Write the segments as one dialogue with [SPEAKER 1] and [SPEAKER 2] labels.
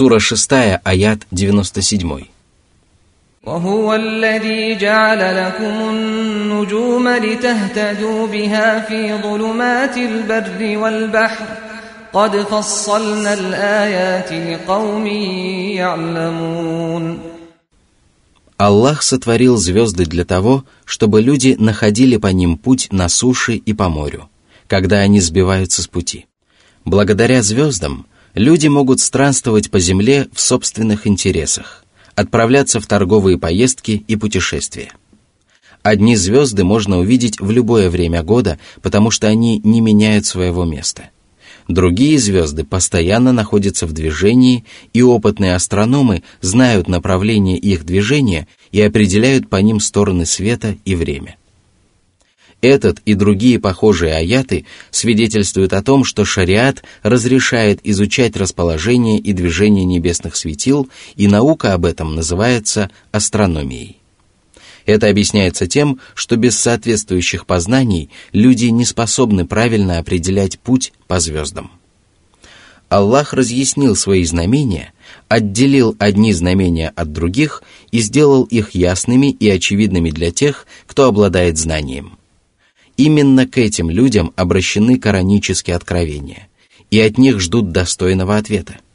[SPEAKER 1] Сура 6, аят 97.
[SPEAKER 2] وهو الذي جعل لكم النجوم لتهتدوا بها في ظلمات البر والبحر قد فصلنا الآيات لقوم يعلمون
[SPEAKER 1] Аллах сотворил звезды для того, чтобы люди находили по ним путь на суше и по морю, когда они сбиваются с пути. Благодаря звездам люди могут странствовать по земле в собственных интересах, отправляться в торговые поездки и путешествия. Одни звезды можно увидеть в любое время года, потому что они не меняют своего места – Другие звезды постоянно находятся в движении, и опытные астрономы знают направление их движения и определяют по ним стороны света и время. Этот и другие похожие аяты свидетельствуют о том, что шариат разрешает изучать расположение и движение небесных светил, и наука об этом называется астрономией. Это объясняется тем, что без соответствующих познаний люди не способны правильно определять путь по звездам. Аллах разъяснил свои знамения, отделил одни знамения от других и сделал их ясными и очевидными для тех, кто обладает знанием. Именно к этим людям обращены коранические откровения, и от них ждут достойного ответа –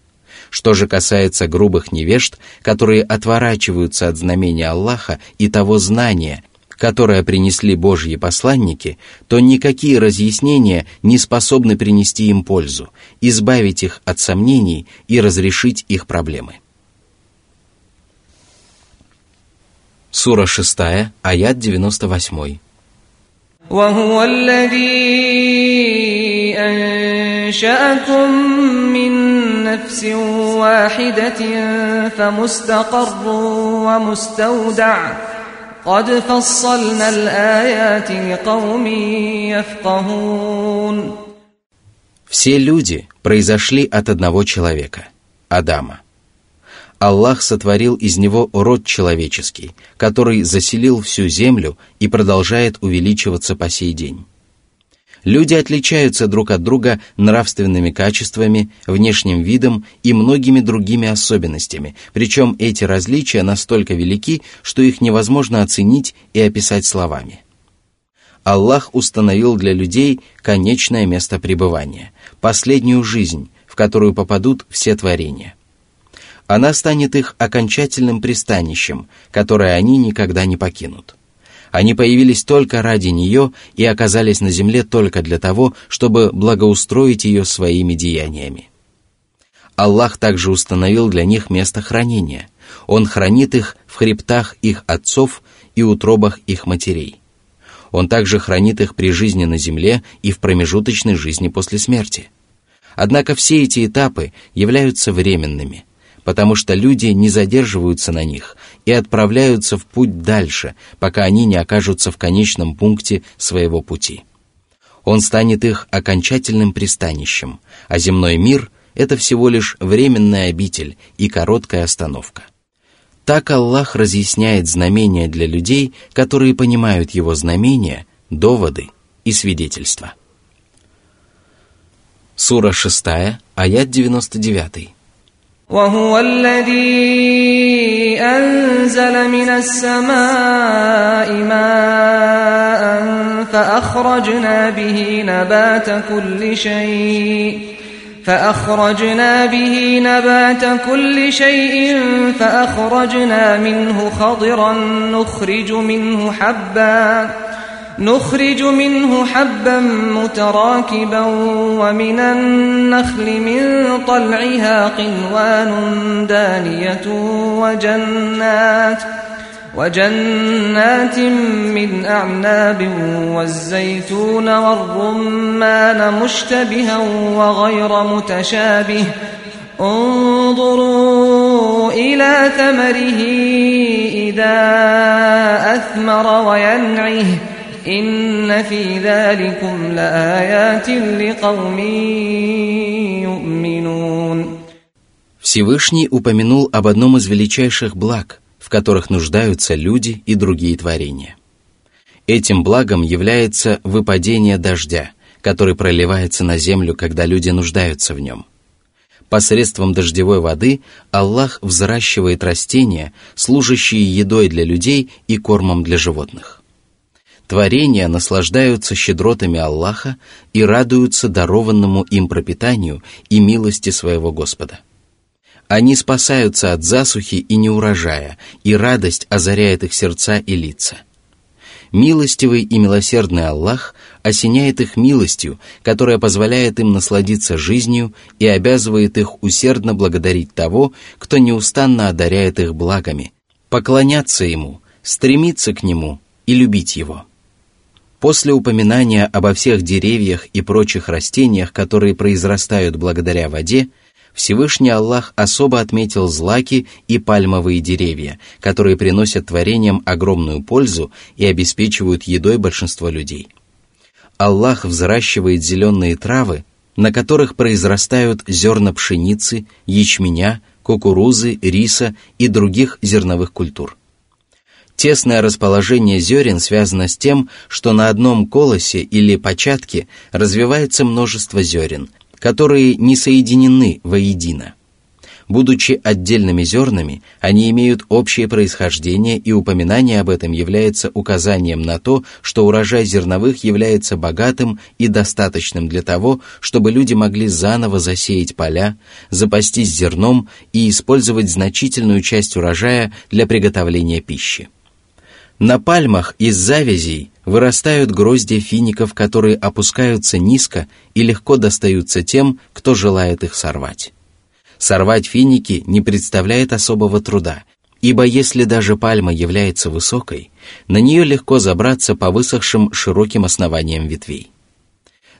[SPEAKER 1] что же касается грубых невежд, которые отворачиваются от знамения Аллаха и того знания, которое принесли Божьи посланники, то никакие разъяснения не способны принести им пользу, избавить их от сомнений и разрешить их проблемы. Сура 6, аят 98.
[SPEAKER 2] وهو الذي أنشأكم من نفس واحدة فمستقر ومستودع قد فصلنا الآيات لقوم يفقهون
[SPEAKER 1] Все люди произошли от одного человека, Адама. Аллах сотворил из него род человеческий, который заселил всю землю и продолжает увеличиваться по сей день. Люди отличаются друг от друга нравственными качествами, внешним видом и многими другими особенностями, причем эти различия настолько велики, что их невозможно оценить и описать словами. Аллах установил для людей конечное место пребывания, последнюю жизнь, в которую попадут все творения. Она станет их окончательным пристанищем, которое они никогда не покинут. Они появились только ради нее и оказались на земле только для того, чтобы благоустроить ее своими деяниями. Аллах также установил для них место хранения. Он хранит их в хребтах их отцов и утробах их матерей. Он также хранит их при жизни на земле и в промежуточной жизни после смерти. Однако все эти этапы являются временными – потому что люди не задерживаются на них и отправляются в путь дальше, пока они не окажутся в конечном пункте своего пути. Он станет их окончательным пристанищем, а земной мир — это всего лишь временная обитель и короткая остановка. Так Аллах разъясняет знамения для людей, которые понимают его знамения, доводы и свидетельства. Сура 6, аят 99.
[SPEAKER 2] وهو الذي أنزل من السماء ماء فأخرجنا به نبات كل شيء فأخرجنا به نبات كل شيء فأخرجنا منه خضرا نخرج منه حبًّا نخرج منه حبا متراكبا ومن النخل من طلعها قنوان دانية وجنات وجنات من أعناب والزيتون والرمان مشتبها وغير متشابه. انظروا إلى ثمره إذا أثمر وينعه. إن في ذلكم لآيات لقوم يؤمنون
[SPEAKER 1] Всевышний упомянул об одном из величайших благ, в которых нуждаются люди и другие творения. Этим благом является выпадение дождя, который проливается на землю, когда люди нуждаются в нем. Посредством дождевой воды Аллах взращивает растения, служащие едой для людей и кормом для животных. Творения наслаждаются щедротами Аллаха и радуются дарованному им пропитанию и милости своего Господа. Они спасаются от засухи и неурожая, и радость озаряет их сердца и лица. Милостивый и милосердный Аллах осеняет их милостью, которая позволяет им насладиться жизнью и обязывает их усердно благодарить того, кто неустанно одаряет их благами, поклоняться Ему, стремиться к Нему и любить Его. После упоминания обо всех деревьях и прочих растениях, которые произрастают благодаря воде, Всевышний Аллах особо отметил злаки и пальмовые деревья, которые приносят творениям огромную пользу и обеспечивают едой большинство людей. Аллах взращивает зеленые травы, на которых произрастают зерна пшеницы, ячменя, кукурузы, риса и других зерновых культур. Тесное расположение зерен связано с тем, что на одном колосе или початке развивается множество зерен, которые не соединены воедино. Будучи отдельными зернами, они имеют общее происхождение, и упоминание об этом является указанием на то, что урожай зерновых является богатым и достаточным для того, чтобы люди могли заново засеять поля, запастись зерном и использовать значительную часть урожая для приготовления пищи. На пальмах из завязей вырастают гроздья фиников, которые опускаются низко и легко достаются тем, кто желает их сорвать. Сорвать финики не представляет особого труда, ибо если даже пальма является высокой, на нее легко забраться по высохшим широким основаниям ветвей.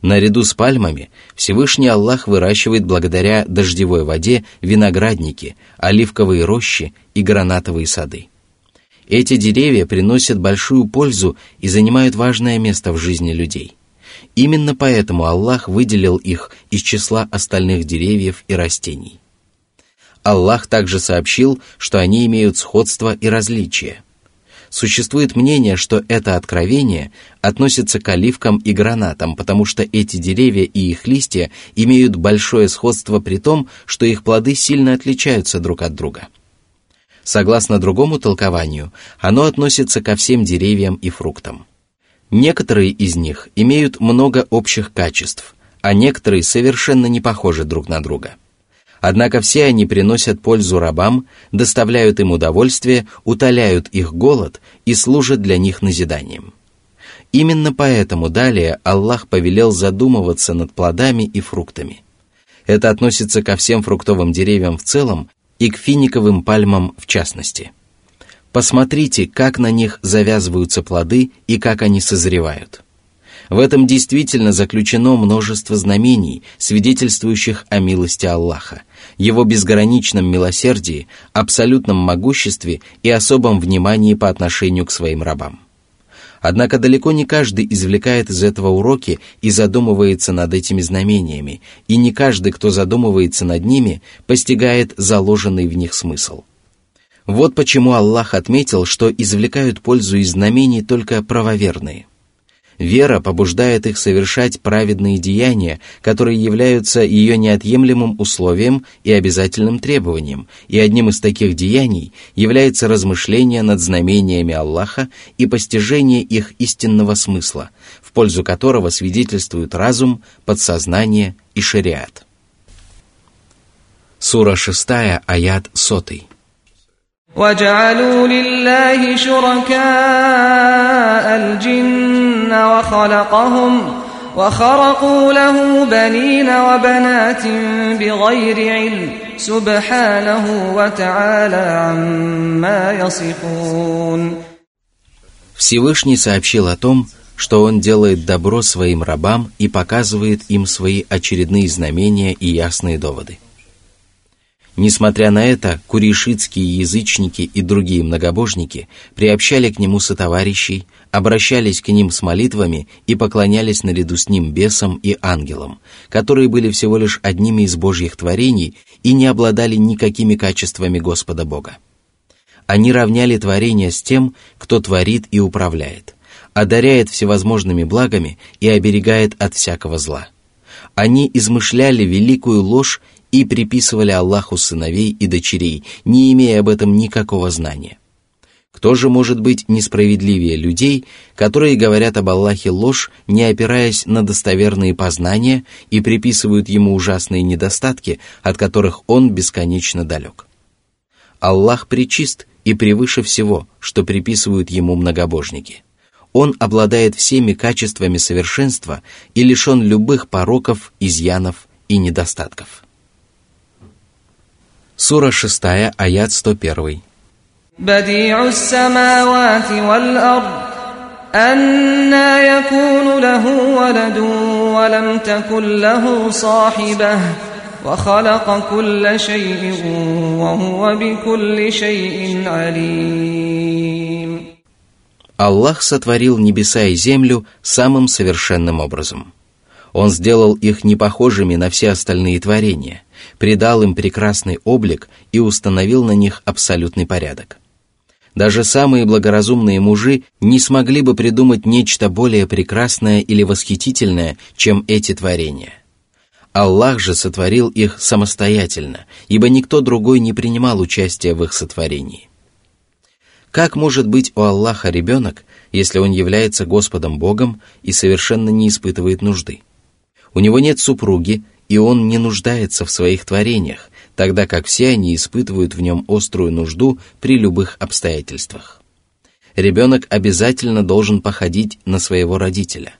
[SPEAKER 1] Наряду с пальмами Всевышний Аллах выращивает благодаря дождевой воде виноградники, оливковые рощи и гранатовые сады. Эти деревья приносят большую пользу и занимают важное место в жизни людей. Именно поэтому Аллах выделил их из числа остальных деревьев и растений. Аллах также сообщил, что они имеют сходство и различия. Существует мнение, что это откровение относится к оливкам и гранатам, потому что эти деревья и их листья имеют большое сходство при том, что их плоды сильно отличаются друг от друга. Согласно другому толкованию, оно относится ко всем деревьям и фруктам. Некоторые из них имеют много общих качеств, а некоторые совершенно не похожи друг на друга – Однако все они приносят пользу рабам, доставляют им удовольствие, утоляют их голод и служат для них назиданием. Именно поэтому далее Аллах повелел задумываться над плодами и фруктами. Это относится ко всем фруктовым деревьям в целом и к финиковым пальмам в частности. Посмотрите, как на них завязываются плоды и как они созревают – в этом действительно заключено множество знамений, свидетельствующих о милости Аллаха, его безграничном милосердии, абсолютном могуществе и особом внимании по отношению к своим рабам. Однако далеко не каждый извлекает из этого уроки и задумывается над этими знамениями, и не каждый, кто задумывается над ними, постигает заложенный в них смысл. Вот почему Аллах отметил, что извлекают пользу из знамений только правоверные – Вера побуждает их совершать праведные деяния, которые являются ее неотъемлемым условием и обязательным требованием, и одним из таких деяний является размышление над знамениями Аллаха и постижение их истинного смысла, в пользу которого свидетельствуют разум, подсознание и шариат. Сура 6, аят 100.
[SPEAKER 2] وجعلوا لله شركاء الجن وخلقهم وخرقوا له بنين وبنات بغير علم سبحانه وتعالى عما يصفون
[SPEAKER 1] Всевышний сообщил о том, что Он делает добро своим рабам и показывает им свои очередные знамения и ясные доводы – Несмотря на это, курейшитские язычники и другие многобожники приобщали к нему сотоварищей, обращались к ним с молитвами и поклонялись наряду с ним бесам и ангелам, которые были всего лишь одними из божьих творений и не обладали никакими качествами Господа Бога. Они равняли творение с тем, кто творит и управляет, одаряет всевозможными благами и оберегает от всякого зла. Они измышляли великую ложь и приписывали Аллаху сыновей и дочерей, не имея об этом никакого знания. Кто же может быть несправедливее людей, которые говорят об Аллахе ложь, не опираясь на достоверные познания и приписывают ему ужасные недостатки, от которых он бесконечно далек? Аллах причист и превыше всего, что приписывают ему многобожники. Он обладает всеми качествами совершенства и лишен любых пороков, изъянов и недостатков. Сура 6, аят 101.
[SPEAKER 2] بديع السماوات والأرض أنا يكون له ولد ولم تكن له صاحبة وخلق كل شيء وهو بكل شيء عليم
[SPEAKER 1] Аллах сотворил небеса и землю самым совершенным образом. Он сделал их непохожими на все остальные творения, придал им прекрасный облик и установил на них абсолютный порядок. Даже самые благоразумные мужи не смогли бы придумать нечто более прекрасное или восхитительное, чем эти творения. Аллах же сотворил их самостоятельно, ибо никто другой не принимал участия в их сотворении. Как может быть у Аллаха ребенок, если он является Господом Богом и совершенно не испытывает нужды? У него нет супруги, и он не нуждается в своих творениях, тогда как все они испытывают в нем острую нужду при любых обстоятельствах. Ребенок обязательно должен походить на своего родителя.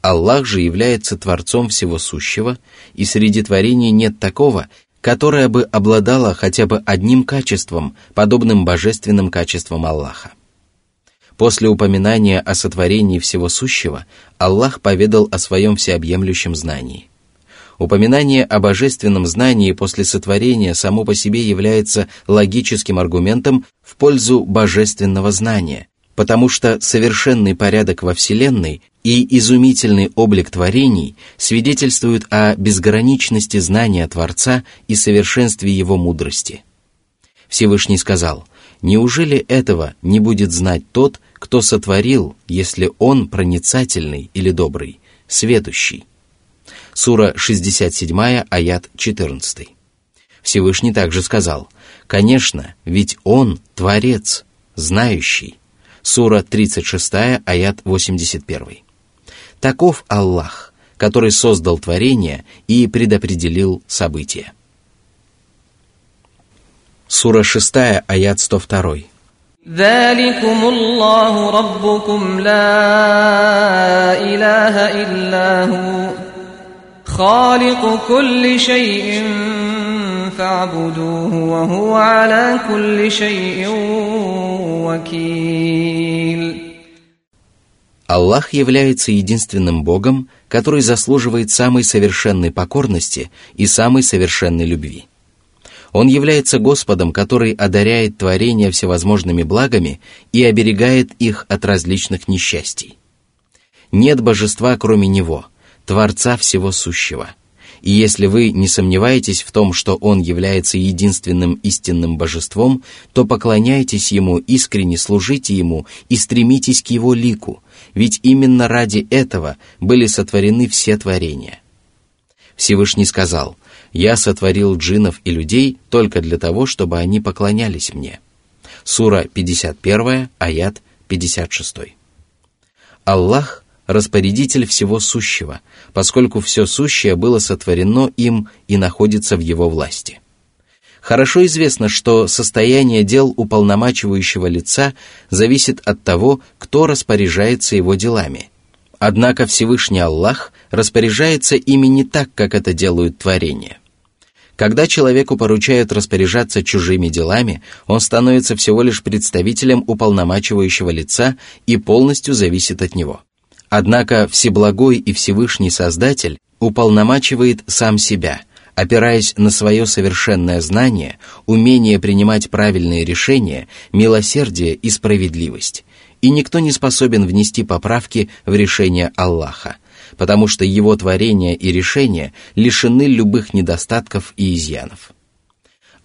[SPEAKER 1] Аллах же является Творцом всего сущего, и среди творений нет такого, которое бы обладало хотя бы одним качеством, подобным божественным качествам Аллаха. После упоминания о сотворении всего сущего, Аллах поведал о своем всеобъемлющем знании. Упоминание о божественном знании после сотворения само по себе является логическим аргументом в пользу божественного знания, потому что совершенный порядок во Вселенной и изумительный облик творений свидетельствуют о безграничности знания Творца и совершенстве его мудрости. Всевышний сказал, «Неужели этого не будет знать тот, кто сотворил, если он проницательный или добрый, сведущий?» Сура 67, аят 14. Всевышний также сказал, «Конечно, ведь Он – Творец, знающий». Сура 36, аят 81. Таков Аллах, который создал творение и предопределил события. Сура 6, аят 102.
[SPEAKER 2] ذلكم الله ربكم لا إله إلا هو خالق كل شيء فاعبدوه وهو على كل شيء وكيل
[SPEAKER 1] Аллах является единственным Богом, который заслуживает самой совершенной покорности и самой совершенной любви. Он является Господом, который одаряет творения всевозможными благами и оберегает их от различных несчастий. Нет божества, кроме Него – – Творца всего сущего. И если вы не сомневаетесь в том, что Он является единственным истинным божеством, то поклоняйтесь Ему, искренне служите Ему и стремитесь к Его лику, ведь именно ради этого были сотворены все творения. Всевышний сказал, «Я сотворил джинов и людей только для того, чтобы они поклонялись мне». Сура 51, аят 56. Аллах распорядитель всего сущего, поскольку все сущее было сотворено им и находится в его власти. Хорошо известно, что состояние дел уполномачивающего лица зависит от того, кто распоряжается его делами. Однако Всевышний Аллах распоряжается ими не так, как это делают творения. Когда человеку поручают распоряжаться чужими делами, он становится всего лишь представителем уполномачивающего лица и полностью зависит от него. Однако Всеблагой и Всевышний Создатель уполномачивает сам себя, опираясь на свое совершенное знание, умение принимать правильные решения, милосердие и справедливость. И никто не способен внести поправки в решение Аллаха, потому что его творения и решения лишены любых недостатков и изъянов.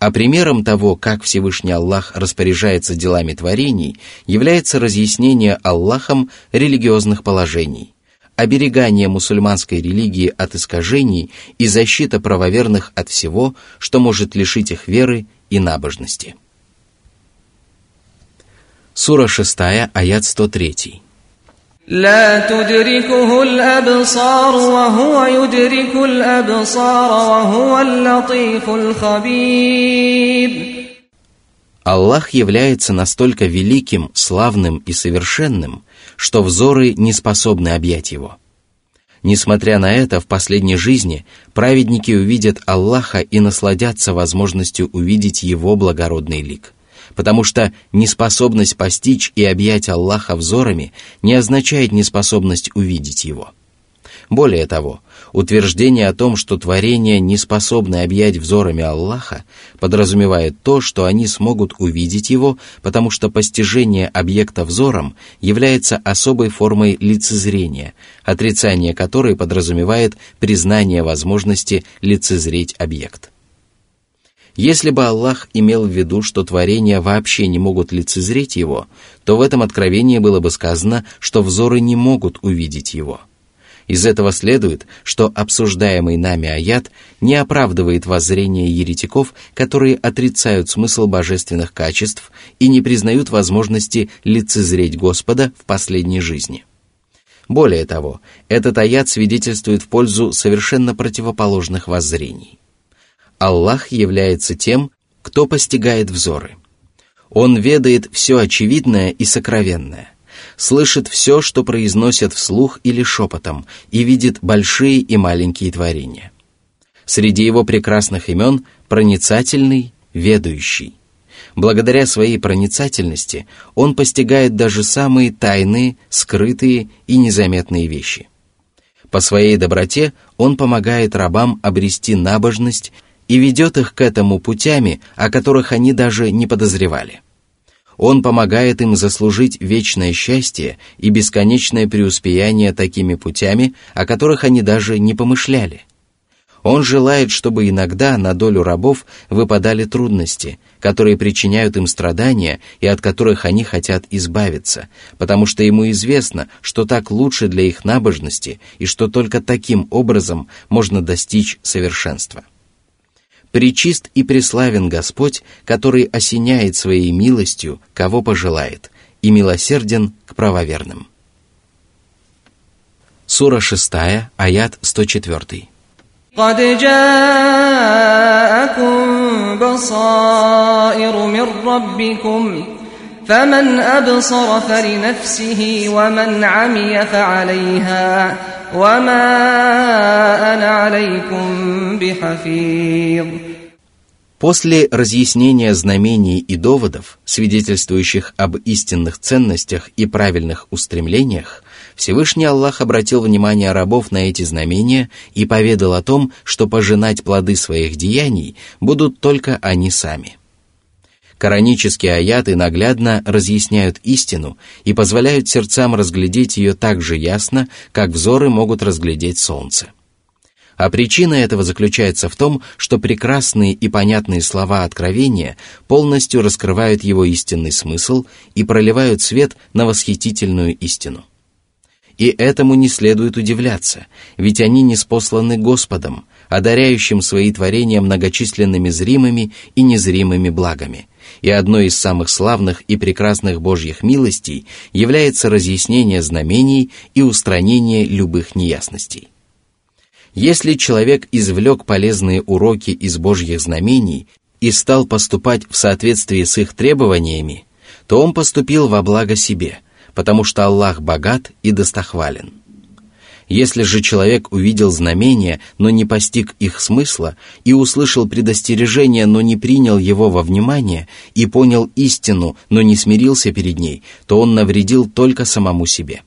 [SPEAKER 1] А примером того, как Всевышний Аллах распоряжается делами творений, является разъяснение Аллахом религиозных положений, оберегание мусульманской религии от искажений и защита правоверных от всего, что может лишить их веры и набожности. Сура 6, аят 103.
[SPEAKER 2] لا تدركه الأبصار وهو يدرك الأبصار وهو اللطيف الخبير
[SPEAKER 1] Аллах является настолько великим, славным и совершенным, что взоры не способны объять его. Несмотря на это, в последней жизни праведники увидят Аллаха и насладятся возможностью увидеть Его благородный лик потому что неспособность постичь и объять Аллаха взорами не означает неспособность увидеть Его. Более того, утверждение о том, что творения не способны объять взорами Аллаха, подразумевает то, что они смогут увидеть Его, потому что постижение объекта взором является особой формой лицезрения, отрицание которой подразумевает признание возможности лицезреть объект. Если бы Аллах имел в виду, что творения вообще не могут лицезреть Его, то в этом откровении было бы сказано, что взоры не могут увидеть Его. Из этого следует, что обсуждаемый нами аят не оправдывает воззрение еретиков, которые отрицают смысл божественных качеств и не признают возможности лицезреть Господа в последней жизни. Более того, этот аят свидетельствует в пользу совершенно противоположных воззрений – Аллах является тем, кто постигает взоры. Он ведает все очевидное и сокровенное, слышит все, что произносят вслух или шепотом, и видит большие и маленькие творения. Среди его прекрасных имен проницательный, ведущий. Благодаря своей проницательности он постигает даже самые тайные, скрытые и незаметные вещи. По своей доброте он помогает рабам обрести набожность и ведет их к этому путями, о которых они даже не подозревали. Он помогает им заслужить вечное счастье и бесконечное преуспеяние такими путями, о которых они даже не помышляли. Он желает, чтобы иногда на долю рабов выпадали трудности, которые причиняют им страдания и от которых они хотят избавиться, потому что ему известно, что так лучше для их набожности и что только таким образом можно достичь совершенства. Пречист и преславен Господь, который осеняет своей милостью, кого пожелает, и милосерден к правоверным. Сура 6, аят 104.
[SPEAKER 2] قد جاءكم بصائر من ربكم فمن أبصر فلنفسه ومن عمي فعليها وما أنا عليكم بحفيظ
[SPEAKER 1] После разъяснения знамений и доводов, свидетельствующих об истинных ценностях и правильных устремлениях, Всевышний Аллах обратил внимание рабов на эти знамения и поведал о том, что пожинать плоды своих деяний будут только они сами – Коранические аяты наглядно разъясняют истину и позволяют сердцам разглядеть ее так же ясно, как взоры могут разглядеть солнце. А причина этого заключается в том, что прекрасные и понятные слова откровения полностью раскрывают его истинный смысл и проливают свет на восхитительную истину. И этому не следует удивляться, ведь они не спосланы Господом, одаряющим свои творения многочисленными зримыми и незримыми благами – и одной из самых славных и прекрасных Божьих милостей является разъяснение знамений и устранение любых неясностей. Если человек извлек полезные уроки из Божьих знамений и стал поступать в соответствии с их требованиями, то он поступил во благо себе, потому что Аллах богат и достохвален. Если же человек увидел знамения, но не постиг их смысла, и услышал предостережение, но не принял его во внимание, и понял истину, но не смирился перед ней, то он навредил только самому себе.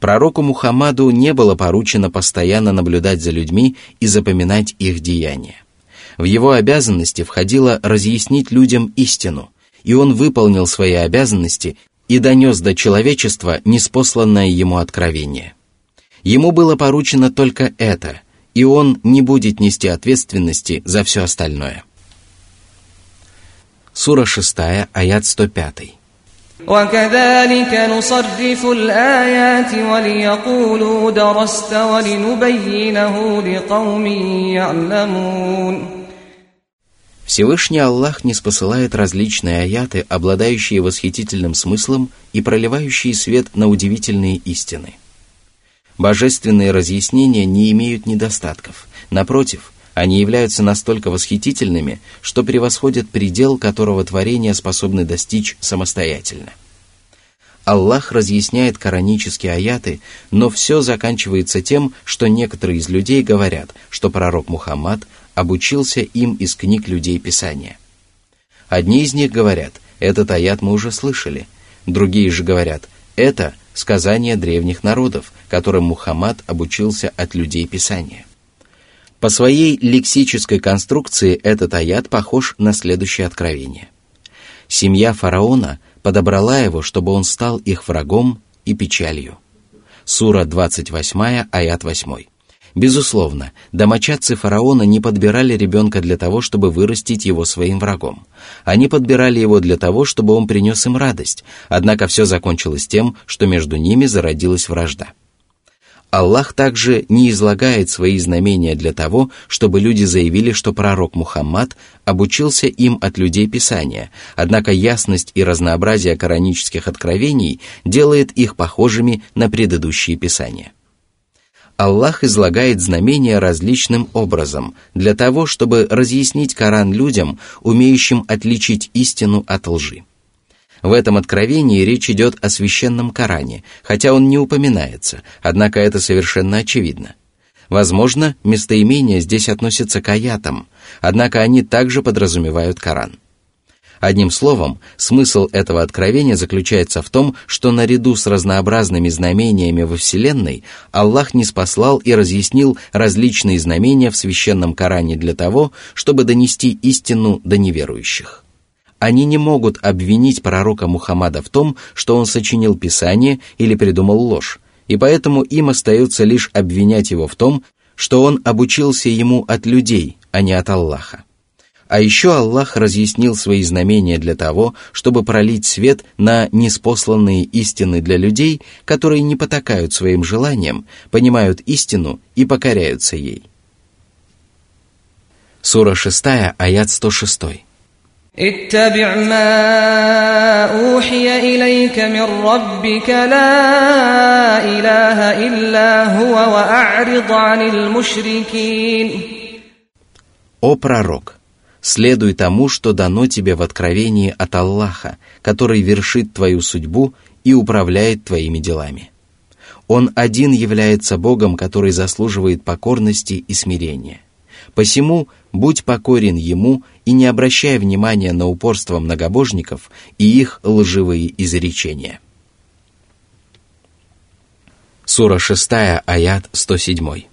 [SPEAKER 1] Пророку Мухаммаду не было поручено постоянно наблюдать за людьми и запоминать их деяния. В его обязанности входило разъяснить людям истину, и он выполнил свои обязанности и донес до человечества неспосланное ему откровение – Ему было поручено только это, и он не будет нести ответственности за все остальное. Сура 6, аят 105.
[SPEAKER 2] وكذلك نصرف الآيات وليقولوا درست ولنبينه لقوم يعلمون
[SPEAKER 1] Всевышний Аллах не спосылает различные аяты, обладающие восхитительным смыслом и проливающие свет на удивительные истины. Божественные разъяснения не имеют недостатков. Напротив, они являются настолько восхитительными, что превосходят предел, которого творения способны достичь самостоятельно. Аллах разъясняет коранические аяты, но все заканчивается тем, что некоторые из людей говорят, что пророк Мухаммад обучился им из книг людей Писания. Одни из них говорят, этот аят мы уже слышали, другие же говорят, это сказание древних народов, которым Мухаммад обучился от людей Писания. По своей лексической конструкции этот аят похож на следующее откровение. Семья фараона подобрала его, чтобы он стал их врагом и печалью. Сура 28, аят 8. Безусловно, домочадцы фараона не подбирали ребенка для того, чтобы вырастить его своим врагом. Они подбирали его для того, чтобы он принес им радость, однако все закончилось тем, что между ними зародилась вражда. Аллах также не излагает свои знамения для того, чтобы люди заявили, что пророк Мухаммад обучился им от людей Писания, однако ясность и разнообразие коранических откровений делает их похожими на предыдущие Писания. Аллах излагает знамения различным образом, для того, чтобы разъяснить Коран людям, умеющим отличить истину от лжи. В этом откровении речь идет о священном Коране, хотя он не упоминается, однако это совершенно очевидно. Возможно, местоимения здесь относятся к аятам, однако они также подразумевают Коран. Одним словом, смысл этого откровения заключается в том, что наряду с разнообразными знамениями во Вселенной Аллах не спаслал и разъяснил различные знамения в священном Коране для того, чтобы донести истину до неверующих они не могут обвинить пророка Мухаммада в том, что он сочинил Писание или придумал ложь, и поэтому им остается лишь обвинять его в том, что он обучился ему от людей, а не от Аллаха. А еще Аллах разъяснил свои знамения для того, чтобы пролить свет на неспосланные истины для людей, которые не потакают своим желаниям, понимают истину и покоряются ей. Сура 6, аят 106.
[SPEAKER 2] اتبع ما أوحي إليك من ربك لا إله إلا هو وأعرض عن المشركين
[SPEAKER 1] О пророк, Следуй тому, что дано тебе в откровении от Аллаха, который вершит твою судьбу и управляет твоими делами. Он один является Богом, который заслуживает покорности и смирения. Посему будь покорен Ему и не обращай внимания на упорство многобожников и их лживые изречения. Сура 6, аят 107.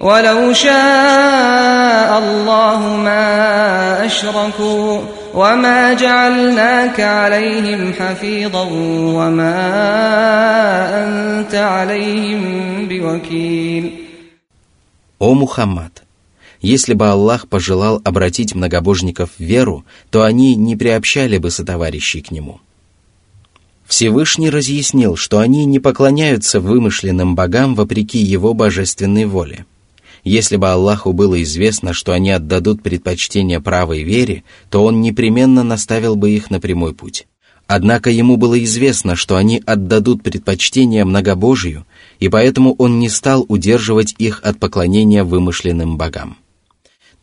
[SPEAKER 2] ولو شاء الله ما أشركوا وما جعلناك عليهم حفيظا وما أنت عليهم بوكيل
[SPEAKER 1] О Мухаммад, если бы Аллах пожелал обратить многобожников в веру, то они не приобщали бы сотоварищей к нему. Всевышний разъяснил, что они не поклоняются вымышленным богам вопреки его божественной воле. если бы Аллаху было известно, что они отдадут предпочтение правой вере, то он непременно наставил бы их на прямой путь. Однако ему было известно, что они отдадут предпочтение многобожию, и поэтому он не стал удерживать их от поклонения вымышленным богам.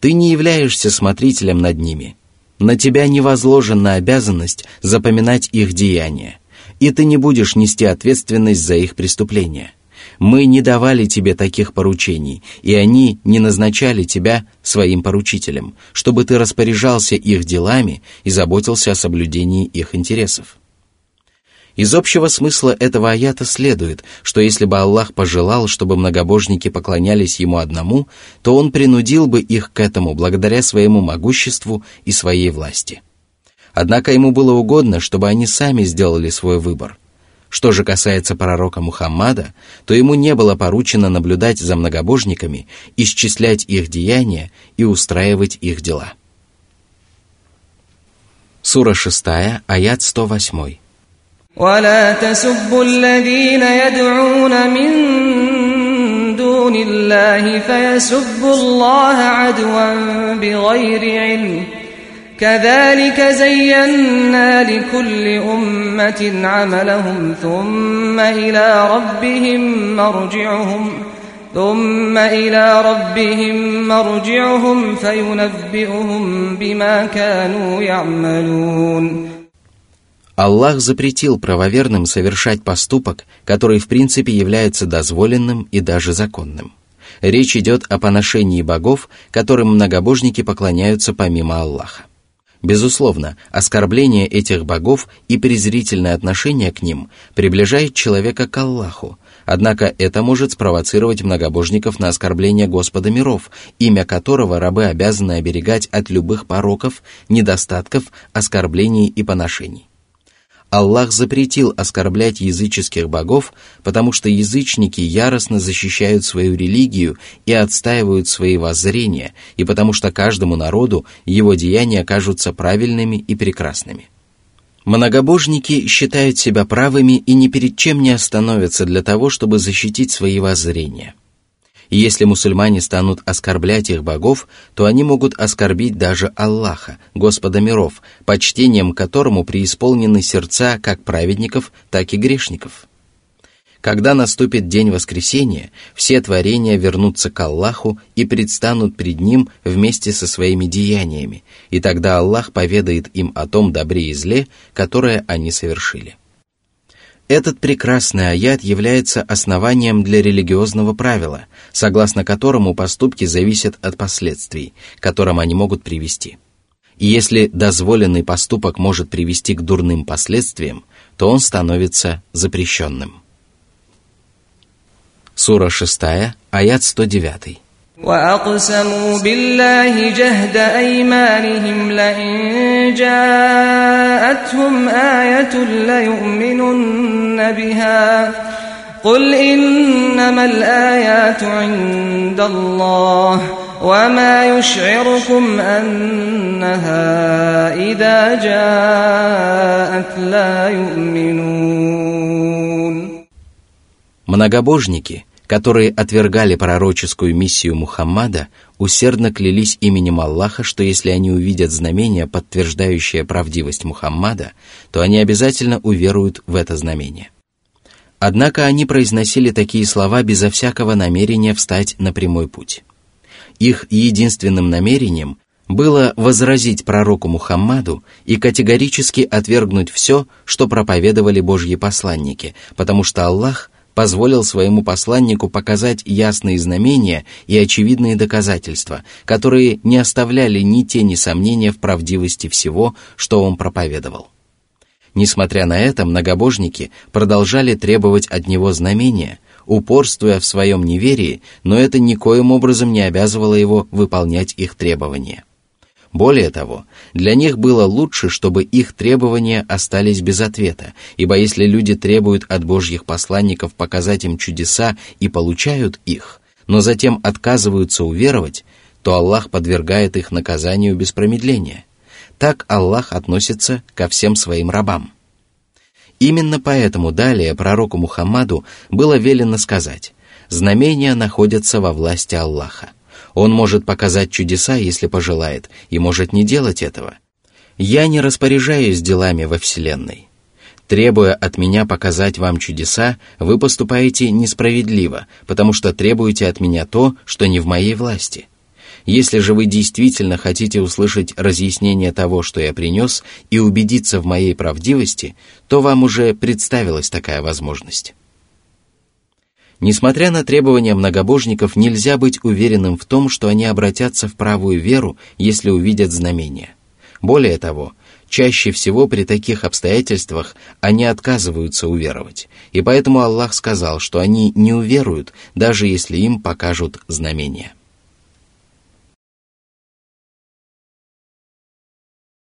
[SPEAKER 1] Ты не являешься смотрителем над ними. На тебя не возложена обязанность запоминать их деяния, и ты не будешь нести ответственность за их преступления. Мы не давали тебе таких поручений, и они не назначали тебя своим поручителем, чтобы ты распоряжался их делами и заботился о соблюдении их интересов. Из общего смысла этого аята следует, что если бы Аллах пожелал, чтобы многобожники поклонялись Ему одному, то Он принудил бы их к этому благодаря своему могуществу и своей власти. Однако Ему было угодно, чтобы они сами сделали свой выбор. Что же касается пророка Мухаммада, то ему не было поручено наблюдать за многобожниками, исчислять их деяния и устраивать их дела. Сура 6, аят 108.
[SPEAKER 2] ولا تسبوا الذين يدعون من دون الله فيسبوا الله عدوا بغير علم كذلك زينا لكل أمة عملهم ثم إلى ربهم مرجعهم ثم إلى ربهم مرجعهم فينبئهم بما كانوا يعملون
[SPEAKER 1] Аллах запретил правоверным совершать поступок, который в принципе является дозволенным и даже законным. Речь идет о поношении богов, которым многобожники поклоняются помимо Аллаха. Безусловно, оскорбление этих богов и презрительное отношение к ним приближает человека к Аллаху, однако это может спровоцировать многобожников на оскорбление Господа миров, имя которого рабы обязаны оберегать от любых пороков, недостатков, оскорблений и поношений. Аллах запретил оскорблять языческих богов, потому что язычники яростно защищают свою религию и отстаивают свои воззрения, и потому что каждому народу его деяния кажутся правильными и прекрасными. Многобожники считают себя правыми и ни перед чем не остановятся для того, чтобы защитить свои воззрения – и если мусульмане станут оскорблять их богов, то они могут оскорбить даже Аллаха, Господа миров, почтением которому преисполнены сердца как праведников, так и грешников. Когда наступит день воскресения, все творения вернутся к Аллаху и предстанут пред Ним вместе со своими деяниями, и тогда Аллах поведает им о том добре и зле, которое они совершили. Этот прекрасный аят является основанием для религиозного правила, согласно которому поступки зависят от последствий, к которым они могут привести. И если дозволенный поступок может привести к дурным последствиям, то он становится запрещенным. Сура 6, аят 109.
[SPEAKER 2] وأقسموا بالله جهد أيمانهم لئن جاءتهم آية ليؤمنن بها قل إنما الآيات عند الله وما يشعركم أنها إذا جاءت لا يؤمنون
[SPEAKER 1] Многобожники – которые отвергали пророческую миссию Мухаммада, усердно клялись именем Аллаха, что если они увидят знамение, подтверждающее правдивость Мухаммада, то они обязательно уверуют в это знамение. Однако они произносили такие слова безо всякого намерения встать на прямой путь. Их единственным намерением было возразить пророку Мухаммаду и категорически отвергнуть все, что проповедовали Божьи посланники, потому что Аллах – позволил своему посланнику показать ясные знамения и очевидные доказательства, которые не оставляли ни тени сомнения в правдивости всего, что он проповедовал. Несмотря на это, многобожники продолжали требовать от него знамения, упорствуя в своем неверии, но это никоим образом не обязывало его выполнять их требования. Более того, для них было лучше, чтобы их требования остались без ответа, ибо если люди требуют от божьих посланников показать им чудеса и получают их, но затем отказываются уверовать, то Аллах подвергает их наказанию без промедления. Так Аллах относится ко всем своим рабам. Именно поэтому далее пророку Мухаммаду было велено сказать «Знамения находятся во власти Аллаха». Он может показать чудеса, если пожелает, и может не делать этого. Я не распоряжаюсь делами во Вселенной. Требуя от меня показать вам чудеса, вы поступаете несправедливо, потому что требуете от меня то, что не в моей власти. Если же вы действительно хотите услышать разъяснение того, что я принес, и убедиться в моей правдивости, то вам уже представилась такая возможность. Несмотря на требования многобожников, нельзя быть уверенным в том, что они обратятся в правую веру, если увидят знамения. Более того, чаще всего при таких обстоятельствах они отказываются уверовать, и поэтому Аллах сказал, что они не уверуют, даже если им покажут знамения.